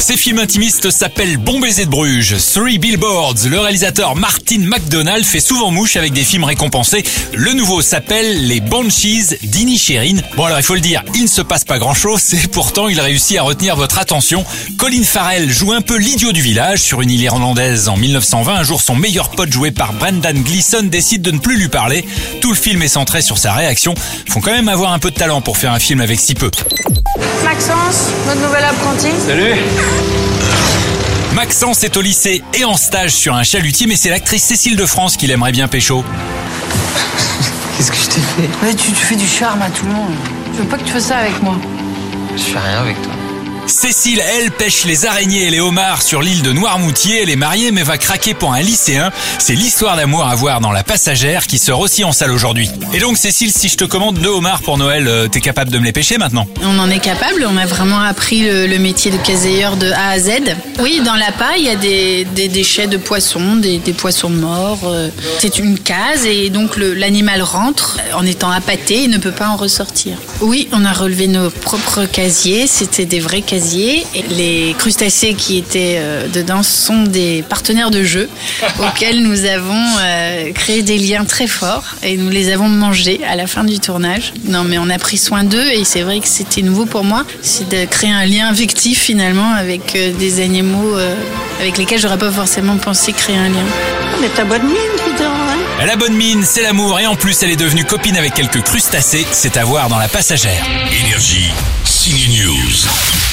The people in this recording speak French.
Ces films intimistes s'appellent Bon baiser de Bruges, Three Billboards. Le réalisateur Martin McDonald fait souvent mouche avec des films récompensés. Le nouveau s'appelle Les Banshees d'Inisherin. Bon alors il faut le dire, il ne se passe pas grand chose et pourtant il réussit à retenir votre attention. Colin Farrell joue un peu l'idiot du village sur une île irlandaise en 1920. Un jour son meilleur pote joué par Brendan Gleeson décide de ne plus lui parler. Tout le film est centré sur sa réaction. Faut quand même avoir un peu de talent pour faire un film avec si peu. Maxence, notre nouvel apprenti. Maxence est au lycée et en stage sur un chalutier, mais c'est l'actrice Cécile de France qu'il aimerait bien pécho. Qu'est-ce que je t'ai fait? Ouais, tu, tu fais du charme à tout le monde. Je veux pas que tu fasses ça avec moi. Je fais rien avec toi. Cécile, elle, pêche les araignées et les homards sur l'île de Noirmoutier. Elle est mariée mais va craquer pour un lycéen. C'est l'histoire d'amour à voir dans La Passagère qui sort aussi en salle aujourd'hui. Et donc Cécile, si je te commande deux homards pour Noël, euh, t'es capable de me les pêcher maintenant? On en est capable, on a vraiment appris le, métier de caseilleur de A à Z. Oui, dans la paille, il y a des, déchets de poissons, des, poissons morts. euh, C'est une case et donc l'animal rentre en étant appâté et ne peut pas en ressortir. Oui, on a relevé nos propres casiers, c'était des vrais casiers. Et les crustacés qui étaient euh, dedans sont des partenaires de jeu auxquels nous avons euh, créé des liens très forts et nous les avons mangés à la fin du tournage. Non, mais on a pris soin d'eux et c'est vrai que c'était nouveau pour moi, c'est de créer un lien affectif finalement avec euh, des animaux euh, avec lesquels j'aurais pas forcément pensé créer un lien. Mais t'as bonne mine, donc, hein. Elle a bonne mine, c'est l'amour et en plus elle est devenue copine avec quelques crustacés. C'est à voir dans La Passagère. Énergie. Signe News.